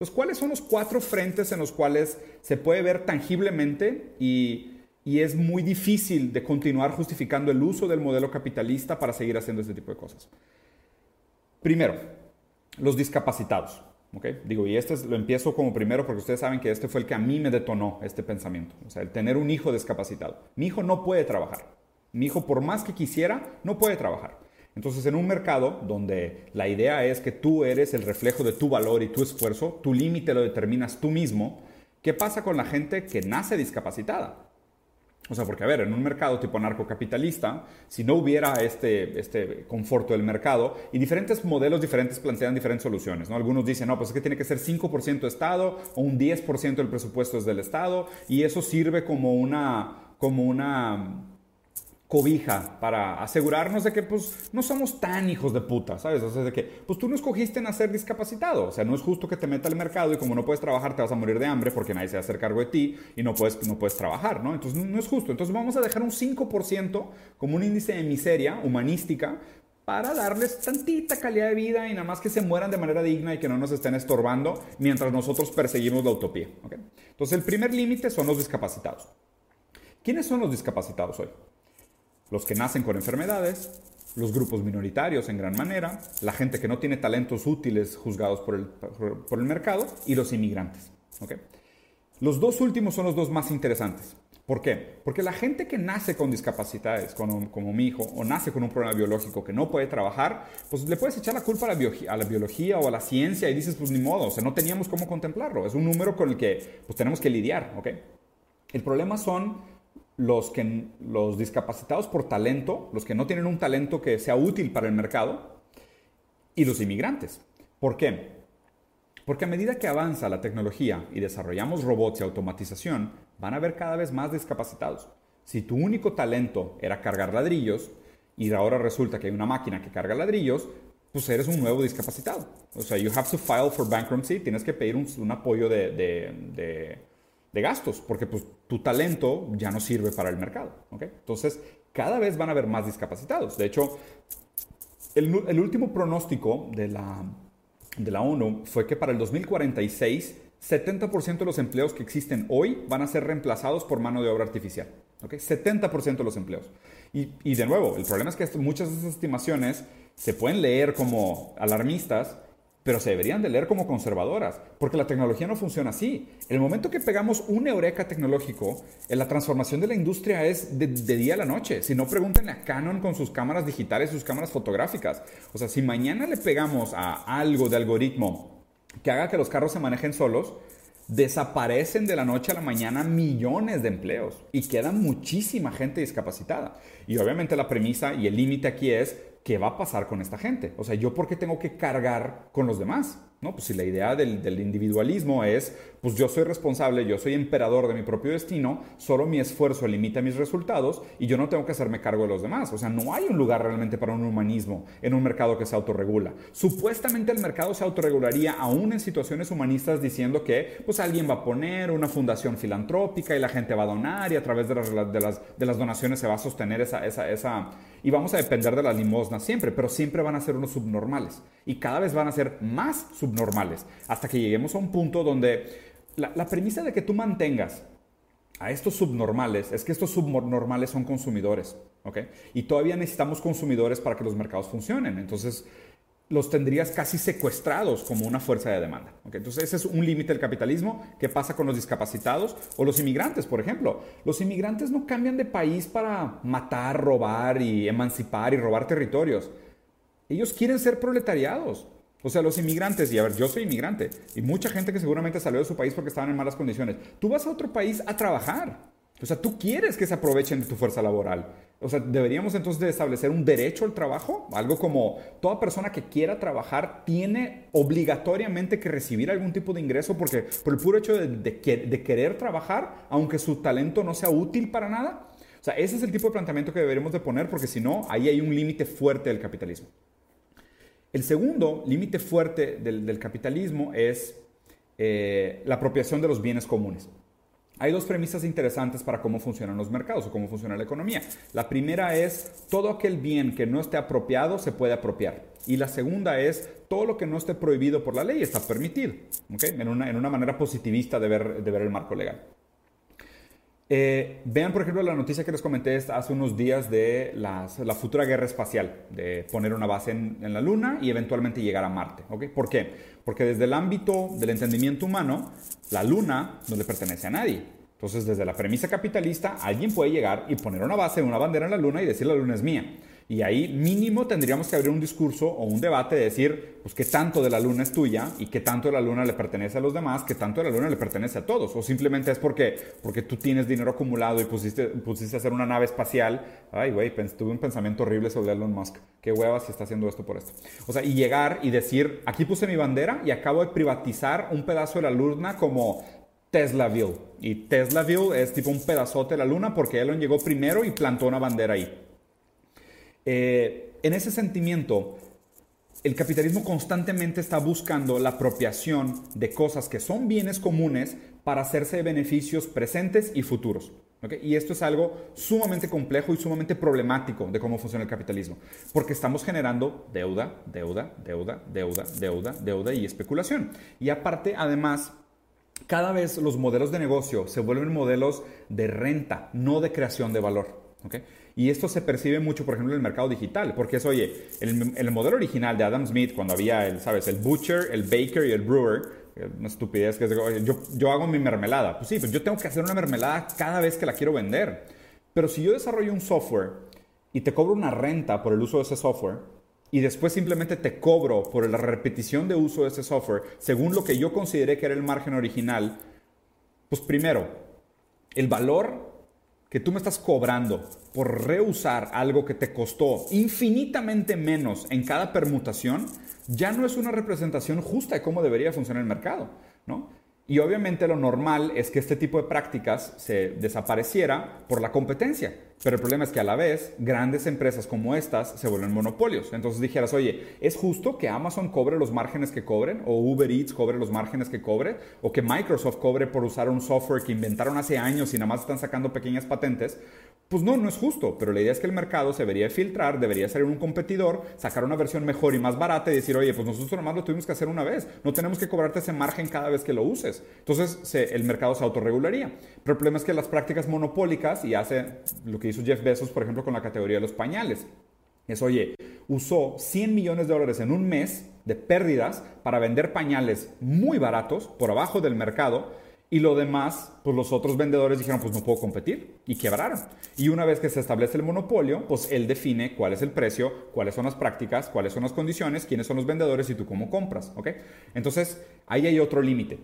Entonces, ¿cuáles son los cuatro frentes en los cuales se puede ver tangiblemente y, y es muy difícil de continuar justificando el uso del modelo capitalista para seguir haciendo este tipo de cosas? Primero, los discapacitados. ¿okay? Digo, y este lo empiezo como primero porque ustedes saben que este fue el que a mí me detonó este pensamiento. O sea, el tener un hijo discapacitado. Mi hijo no puede trabajar. Mi hijo, por más que quisiera, no puede trabajar. Entonces, en un mercado donde la idea es que tú eres el reflejo de tu valor y tu esfuerzo, tu límite lo determinas tú mismo, ¿qué pasa con la gente que nace discapacitada? O sea, porque a ver, en un mercado tipo narcocapitalista, si no hubiera este, este conforto del mercado, y diferentes modelos diferentes plantean diferentes soluciones, ¿no? Algunos dicen, no, pues es que tiene que ser 5% Estado o un 10% del presupuesto es del Estado, y eso sirve como una, como una cobija para asegurarnos de que pues no somos tan hijos de puta, ¿sabes? O sea, de que pues tú no escogiste nacer discapacitado, o sea, no es justo que te meta al mercado y como no puedes trabajar te vas a morir de hambre porque nadie se va a hacer cargo de ti y no puedes, no puedes trabajar, ¿no? Entonces no, es justo. Entonces vamos a dejar un 5% como un índice de miseria humanística para darles tantita calidad de vida y nada más que se mueran de manera digna y que no nos estén estorbando mientras nosotros perseguimos la utopía. ¿okay? Entonces el primer límite son los discapacitados. ¿Quiénes son los discapacitados hoy? Los que nacen con enfermedades, los grupos minoritarios en gran manera, la gente que no tiene talentos útiles juzgados por el, por, el mercado y los inmigrantes. ¿okay? Los dos últimos son los dos más interesantes. ¿Por qué? Porque la gente que nace con discapacidades, como, mi hijo, o nace con un problema biológico que no puede trabajar, pues le puedes echar la culpa a la, a la biología o a la ciencia y dices, pues ni modo, o sea, no teníamos cómo contemplarlo. Es un número con el que pues, tenemos que lidiar, ¿ok? El problema son los, que, los discapacitados por talento, los que no tienen un talento que sea útil para el mercado, y los inmigrantes. ¿Por qué? Porque a medida que avanza la tecnología y desarrollamos robots y automatización, van a haber cada vez más discapacitados. Si tu único talento era cargar ladrillos y ahora resulta que hay una máquina que carga ladrillos, pues eres un nuevo discapacitado. O sea, you have to file for bankruptcy, tienes que pedir un, apoyo de, de de gastos, porque pues, tu talento ya no sirve para el mercado. Entonces, cada vez van a haber más discapacitados. De hecho, el, último pronóstico de la, de la ONU fue que para el 2046, 70% de los empleos que existen hoy van a ser reemplazados por mano de obra artificial. 70% de los empleos. Y, y, de nuevo, el problema es que muchas de esas estimaciones se pueden leer como alarmistas, pero se deberían de leer como conservadoras, porque la tecnología no funciona así. El momento que pegamos un eureka tecnológico, en la transformación de la industria es de, día a la noche. Si no, pregúntenle a Canon con sus cámaras digitales, sus cámaras fotográficas. O sea, si mañana le pegamos a algo de algoritmo que haga que los carros se manejen solos, desaparecen de la noche a la mañana millones de empleos y queda muchísima gente discapacitada. Y obviamente la premisa y el límite aquí es ¿qué va a pasar con esta gente? O sea, ¿yo por qué tengo que cargar con los demás? ¿No? Pues si la idea del, individualismo es, pues yo soy responsable, yo soy emperador de mi propio destino, solo mi esfuerzo limita mis resultados y yo no tengo que hacerme cargo de los demás. O sea, no hay un lugar realmente para un humanismo en un mercado que se autorregula. Supuestamente el mercado se autorregularía aún en situaciones humanistas diciendo que pues alguien va a poner una fundación filantrópica y la gente va a donar y a través de las, de las, de las donaciones se va a sostener esa, esa, esa y vamos a depender de las limosnas siempre, pero siempre van a ser unos subnormales y cada vez van a ser más subnormales hasta que lleguemos a un punto donde la, premisa de que tú mantengas a estos subnormales es que estos subnormales son consumidores, ¿ok? Y todavía necesitamos consumidores para que los mercados funcionen. Entonces, los tendrías casi secuestrados como una fuerza de demanda. Entonces ese es un límite del capitalismo. ¿Qué pasa con los discapacitados o los inmigrantes, por ejemplo? Los inmigrantes no cambian de país para matar, robar y emancipar y robar territorios. Ellos quieren ser proletariados. O sea, los inmigrantes, y a ver, yo soy inmigrante, y mucha gente que seguramente salió de su país porque estaban en malas condiciones. Tú vas a otro país a trabajar. O sea, tú quieres que se aprovechen de tu fuerza laboral. O sea, deberíamos entonces de establecer un derecho al trabajo, algo como toda persona que quiera trabajar tiene obligatoriamente que recibir algún tipo de ingreso porque por el puro hecho de, querer trabajar, aunque su talento no sea útil para nada. O sea, ese es el tipo de planteamiento que deberíamos de poner porque si no, ahí hay un límite fuerte del capitalismo. El segundo límite fuerte del, capitalismo es eh, la apropiación de los bienes comunes. Hay dos premisas interesantes para cómo funcionan los mercados o cómo funciona la economía. La primera es todo aquel bien que no esté apropiado se puede apropiar. Y la segunda es todo lo que no esté prohibido por la ley está permitido. En, una, en, una, manera positivista de ver, de ver el marco legal. Eh, vean, por ejemplo, la noticia que les comenté hace unos días de la futura guerra espacial, de poner una base en, en, la Luna y eventualmente llegar a Marte. ¿Por qué? Porque desde el ámbito del entendimiento humano, la luna no le pertenece a nadie. Entonces, desde la premisa capitalista, alguien puede llegar y poner una base, una bandera en la luna y decir la luna es mía. Y ahí mínimo tendríamos que abrir un discurso o un debate de decir, pues qué tanto de la luna es tuya y qué tanto de la luna le pertenece a los demás, qué tanto de la luna le pertenece a todos. O simplemente es porque, porque tú tienes dinero acumulado y pusiste, pusiste a hacer una nave espacial. Ay, güey, tuve un pensamiento horrible sobre Elon Musk. Qué hueva si está haciendo esto por esto. O sea, y llegar y decir, aquí puse mi bandera y acabo de privatizar un pedazo de la luna como Teslaville. Y Teslaville es tipo un pedazote de la luna porque Elon llegó primero y plantó una bandera ahí. Eh, en ese sentimiento, el capitalismo constantemente está buscando la apropiación de cosas que son bienes comunes para hacerse de beneficios presentes y futuros. Y esto es algo sumamente complejo y sumamente problemático de cómo funciona el capitalismo, porque estamos generando deuda, deuda, deuda, deuda, deuda, deuda y especulación. Y aparte, además, cada vez los modelos de negocio se vuelven modelos de renta, no de creación de valor. Y esto se percibe mucho, por ejemplo, en el mercado digital, porque es, oye, el, el modelo original de Adam Smith, cuando había, el, ¿sabes? El butcher, el baker y el brewer, una estupidez que es, oye, yo, yo hago mi mermelada. Pues sí, pues yo tengo que hacer una mermelada cada vez que la quiero vender. Pero si yo desarrollo un software y te cobro una renta por el uso de ese software, y después simplemente te cobro por la repetición de uso de ese software, según lo que yo consideré que era el margen original, pues primero, el valor que tú me estás cobrando por reusar algo que te costó infinitamente menos en cada permutación, ya no es una representación justa de cómo debería funcionar el mercado, ¿no? Y obviamente lo normal es que este tipo de prácticas se desapareciera por la competencia. Pero el problema es que a la vez grandes empresas como estas se vuelven monopolios. Entonces dijeras, oye, ¿es justo que Amazon cobre los márgenes que cobren? ¿O Uber Eats cobre los márgenes que cobre? ¿O que Microsoft cobre por usar un software que inventaron hace años y nada más están sacando pequeñas patentes? Pues no, no es justo, pero la idea es que el mercado se debería filtrar, debería ser un competidor, sacar una versión mejor y más barata y decir, oye, pues nosotros nomás lo tuvimos que hacer una vez, no tenemos que cobrarte ese margen cada vez que lo uses. Entonces el mercado se autorregularía. Pero el problema es que las prácticas monopólicas, y hace lo que hizo Jeff Bezos, por ejemplo, con la categoría de los pañales, es, oye, usó 100 millones de dólares en un mes de pérdidas para vender pañales muy baratos por abajo del mercado y lo demás, pues los otros vendedores dijeron, pues no puedo competir y quebraron. Y una vez que se establece el monopolio, pues él define cuál es el precio, cuáles son las prácticas, cuáles son las condiciones, quiénes son los vendedores y tú cómo compras. ¿ok? Entonces, ahí hay otro límite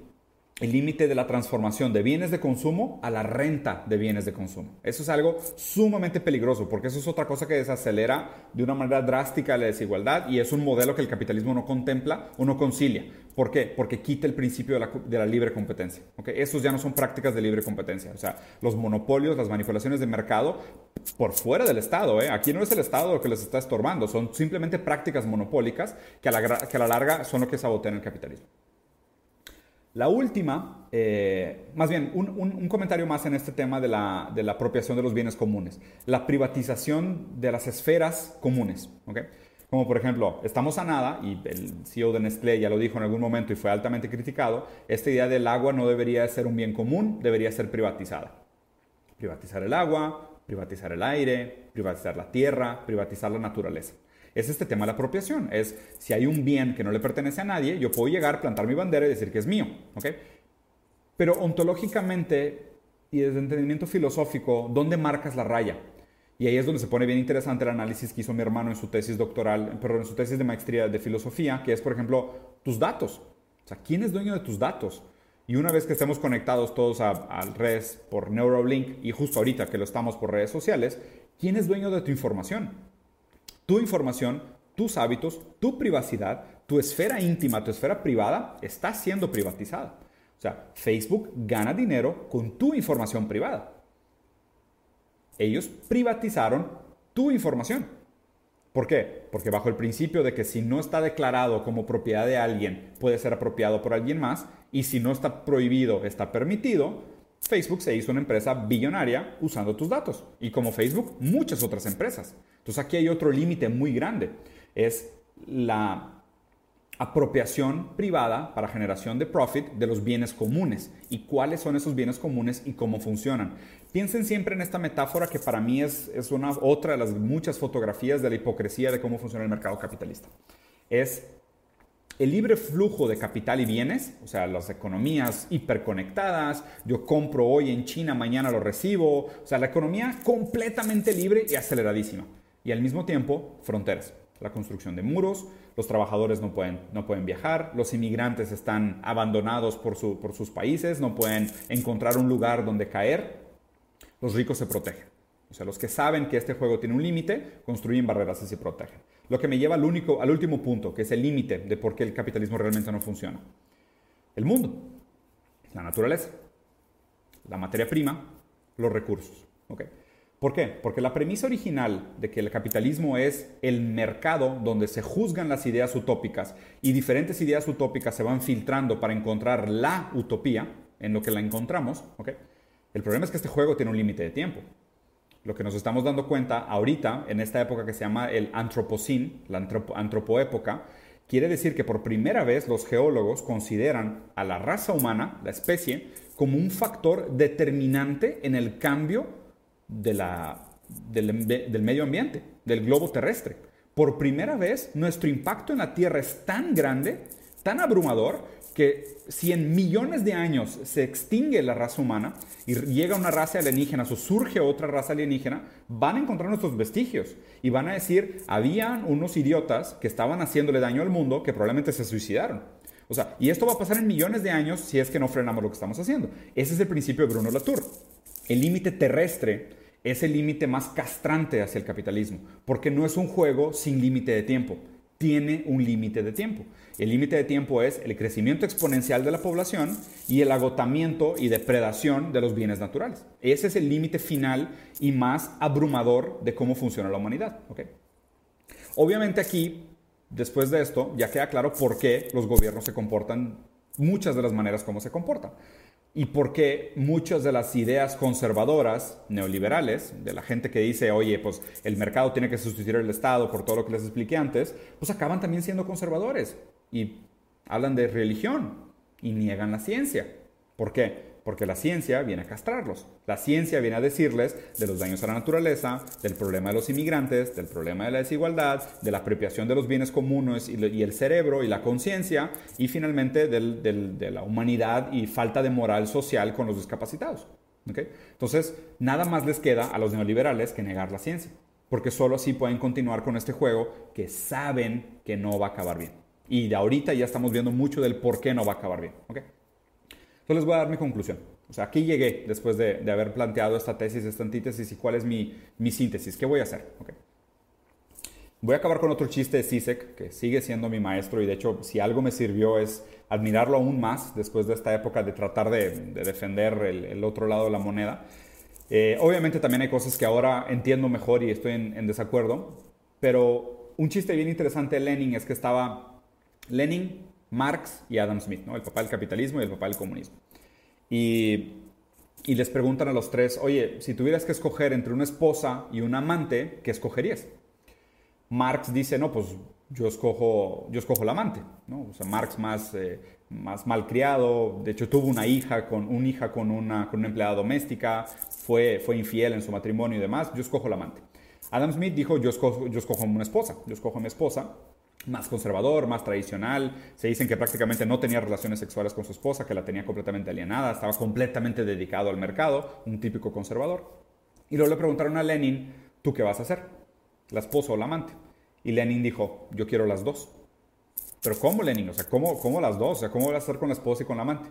el límite de la transformación de bienes de consumo a la renta de bienes de consumo. Eso es algo sumamente peligroso porque eso es otra cosa que desacelera de una manera drástica la desigualdad y es un modelo que el capitalismo no contempla o no concilia. ¿Por qué? Porque quita el principio de la, libre competencia. ¿okay? Esos ya no son prácticas de libre competencia. O sea, los monopolios, las manipulaciones de mercado por fuera del Estado. ¿eh? Aquí no es el Estado lo que les está estorbando, son simplemente prácticas monopólicas que a la, que a la larga son lo que sabotean el capitalismo. La última, eh, más bien, un, comentario más en este tema de la, apropiación de los bienes comunes. La privatización de las esferas comunes. Como por ejemplo, estamos a nada, y el CEO de Nestlé ya lo dijo en algún momento y fue altamente criticado, esta idea del agua no debería ser un bien común, debería ser privatizada. Privatizar el agua, privatizar el aire, privatizar la tierra, privatizar la naturaleza es este tema de la apropiación. Es si hay un bien que no le pertenece a nadie, yo puedo llegar, plantar mi bandera y decir que es mío. ¿ok? Pero ontológicamente y desde entendimiento filosófico, ¿dónde marcas la raya? Y ahí es donde se pone bien interesante el análisis que hizo mi hermano en su tesis doctoral, perdón, en su tesis de maestría de filosofía, que es, por ejemplo, tus datos. O sea, ¿quién es dueño de tus datos? Y una vez que estemos conectados todos al redes por Neuralink y justo ahorita que lo estamos por redes sociales, ¿quién es dueño de tu información? Tu información, tus hábitos, tu privacidad, tu esfera íntima, tu esfera privada está siendo privatizada. O sea, Facebook gana dinero con tu información privada. Ellos privatizaron tu información. ¿Por qué? Porque bajo el principio de que si no está declarado como propiedad de alguien, puede ser apropiado por alguien más, y si no está prohibido, está permitido, Facebook se hizo una empresa billonaria usando tus datos. Y como Facebook, muchas otras empresas. Entonces aquí hay otro límite muy grande. Es la apropiación privada para generación de profit de los bienes comunes y cuáles son esos bienes comunes y cómo funcionan. Piensen siempre en esta metáfora que para mí es, es una, otra de las muchas fotografías de la hipocresía de cómo funciona el mercado capitalista. Es el libre flujo de capital y bienes, o sea, las economías hiperconectadas, yo compro hoy en China, mañana lo recibo, o sea, la economía completamente libre y aceleradísima. Y al mismo tiempo, fronteras, la construcción de muros, los trabajadores no pueden, no pueden viajar, los inmigrantes están abandonados por, su, por sus países, no pueden encontrar un lugar donde caer, los ricos se protegen. O sea, los que saben que este juego tiene un límite, construyen barreras y se protegen. Lo que me lleva al, único, al último punto, que es el límite de por qué el capitalismo realmente no funciona. El mundo, la naturaleza, la materia prima, los recursos. ¿okay? ¿Por qué? Porque la premisa original de que el capitalismo es el mercado donde se juzgan las ideas utópicas y diferentes ideas utópicas se van filtrando para encontrar la utopía en lo que la encontramos, ¿okay? el problema es que este juego tiene un límite de tiempo. Lo que nos estamos dando cuenta ahorita, en esta época que se llama el Antropocene, la antropoépoca, quiere decir que por primera vez los geólogos consideran a la raza humana, la especie, como un factor determinante en el cambio del, del medio ambiente, del globo terrestre. Por primera vez, nuestro impacto en la Tierra es tan grande, tan abrumador, que si en millones de años se extingue la raza humana y llega una raza alienígena o surge otra raza alienígena, van a encontrar nuestros vestigios y van a decir, habían unos idiotas que estaban haciéndole daño al mundo que probablemente se suicidaron. O sea, y esto va a pasar en millones de años si es que no frenamos lo que estamos haciendo. Ese es el principio de Bruno Latour. El límite terrestre es el límite más castrante hacia el capitalismo, porque no es un juego sin límite de tiempo, tiene un límite de tiempo. El límite de tiempo es el crecimiento exponencial de la población y el agotamiento y depredación de los bienes naturales. Ese es el límite final y más abrumador de cómo funciona la humanidad. Obviamente aquí, después de esto, ya queda claro por qué los gobiernos se comportan muchas de las maneras como se comportan y porque muchas de las ideas conservadoras, neoliberales, de la gente que dice, oye, pues el mercado tiene que sustituir al Estado por todo lo que les expliqué antes, pues acaban también siendo conservadores y hablan de religión y niegan la ciencia. ¿Por qué? Porque la ciencia viene a castrarlos. La ciencia viene a decirles de los daños a la naturaleza, del problema de los inmigrantes, del problema de la desigualdad, de la apropiación de los bienes comunes y, el cerebro y la conciencia, y finalmente de la humanidad y falta de moral social con los discapacitados. Entonces, nada más les queda a los neoliberales que negar la ciencia, porque solo así pueden continuar con este juego que saben que no va a acabar bien. Y de ahorita ya estamos viendo mucho del por qué no va a acabar bien. Entonces les voy a dar mi conclusión. O sea, aquí llegué después de, haber planteado esta tesis, esta antítesis y cuál es mi, síntesis. ¿Qué voy a hacer? Voy a acabar con otro chiste de Sisek, que sigue siendo mi maestro y de hecho, si algo me sirvió es admirarlo aún más después de esta época de tratar de, defender el, otro lado de la moneda. Eh, obviamente también hay cosas que ahora entiendo mejor y estoy en, en desacuerdo, pero un chiste bien interesante de Lenin es que estaba Lenin Marx y Adam Smith, ¿no? el papá del capitalismo y el papá del comunismo. Y, les preguntan a los tres, oye, si tuvieras que escoger entre una esposa y un amante, ¿qué escogerías? Marx dice, no, pues yo escojo, yo escojo el amante, ¿no? O sea, Marx más, eh, más malcriado, de hecho tuvo una hija con, una hija con una, con una empleada doméstica, fue, fue infiel en su matrimonio y demás, yo escojo el amante. Adam Smith dijo, yo escojo, yo escojo una esposa, yo escojo a mi esposa, más conservador, más tradicional. Se dicen que prácticamente no tenía relaciones sexuales con su esposa, que la tenía completamente alienada, estaba completamente dedicado al mercado, un típico conservador. Y luego le preguntaron a Lenin, ¿tú qué vas a hacer? ¿La esposa o la amante? Y Lenin dijo, yo quiero las dos. Pero ¿cómo Lenin? O sea, ¿cómo, cómo las dos? O sea, ¿cómo voy a hacer con la esposa y con la amante?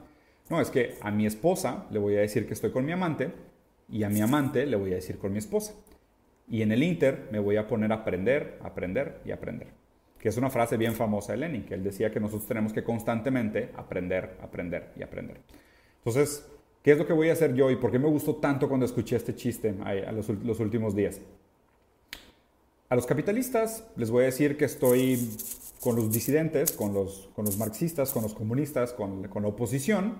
No, es que a mi esposa le voy a decir que estoy con mi amante y a mi amante le voy a decir con mi esposa. Y en el Inter me voy a poner a aprender, aprender y aprender que es una frase bien famosa de Lenin, que él decía que nosotros tenemos que constantemente aprender, aprender y aprender. Entonces, ¿qué es lo que voy a hacer yo y por qué me gustó tanto cuando escuché este chiste a los, últimos días? A los capitalistas les voy a decir que estoy con los disidentes, con los, con los marxistas, con los comunistas, con, con la oposición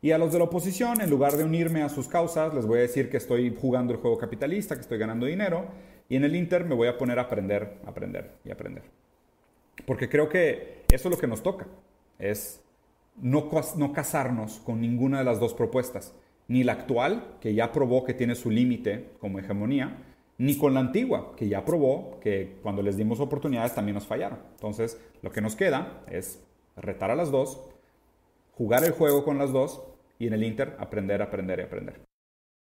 Y a los de la oposición, en lugar de unirme a sus causas, les voy a decir que estoy jugando el juego capitalista, que estoy ganando dinero, y en el Inter me voy a poner a aprender, aprender y aprender. Porque creo que eso es lo que nos toca, es no, no casarnos con ninguna de las dos propuestas, ni la actual, que ya probó que tiene su límite como hegemonía, ni con la antigua, que ya probó que cuando les dimos oportunidades también nos fallaron. Entonces, lo que nos queda es retar a las dos, jugar el juego con las dos y en el Inter aprender, aprender y aprender.